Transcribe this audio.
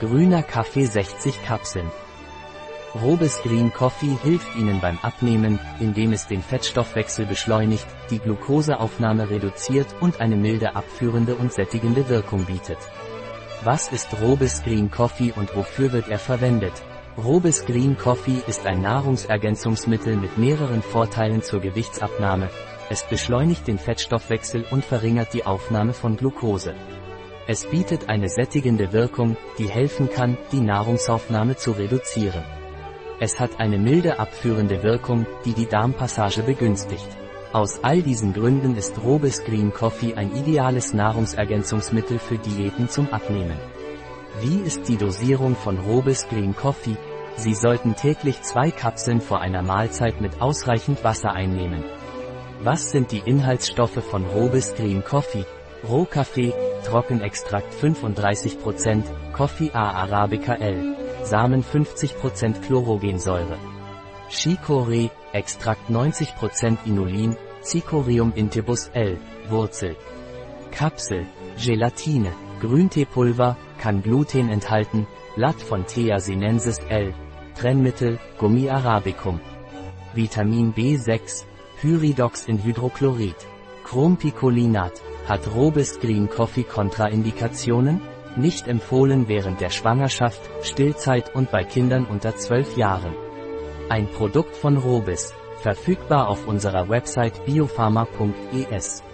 Grüner Kaffee 60 Kapseln. Robes Green Coffee hilft Ihnen beim Abnehmen, indem es den Fettstoffwechsel beschleunigt, die Glukoseaufnahme reduziert und eine milde abführende und sättigende Wirkung bietet. Was ist Robes Green Coffee und wofür wird er verwendet? Robes Green Coffee ist ein Nahrungsergänzungsmittel mit mehreren Vorteilen zur Gewichtsabnahme. Es beschleunigt den Fettstoffwechsel und verringert die Aufnahme von Glucose. Es bietet eine sättigende Wirkung, die helfen kann, die Nahrungsaufnahme zu reduzieren. Es hat eine milde abführende Wirkung, die die Darmpassage begünstigt. Aus all diesen Gründen ist Robes Green Coffee ein ideales Nahrungsergänzungsmittel für Diäten zum Abnehmen. Wie ist die Dosierung von Robes Green Coffee? Sie sollten täglich zwei Kapseln vor einer Mahlzeit mit ausreichend Wasser einnehmen. Was sind die Inhaltsstoffe von Robes Green Coffee? Rohkaffee, Trockenextrakt 35%, Coffee A Arabica L, Samen 50% Chlorogensäure. Chicorée, Extrakt 90% Inulin, Cichorium intybus L, Wurzel. Kapsel, Gelatine, Grünteepulver, kann Gluten enthalten, Blatt von Thea sinensis L, Trennmittel, Gummi arabicum. Vitamin B6, Pyridox in Hydrochlorid. Chrompicolinat, hat Robes Green Coffee Kontraindikationen? Nicht empfohlen während der Schwangerschaft, Stillzeit und bei Kindern unter 12 Jahren. Ein Produkt von Robis, verfügbar auf unserer Website biopharma.es.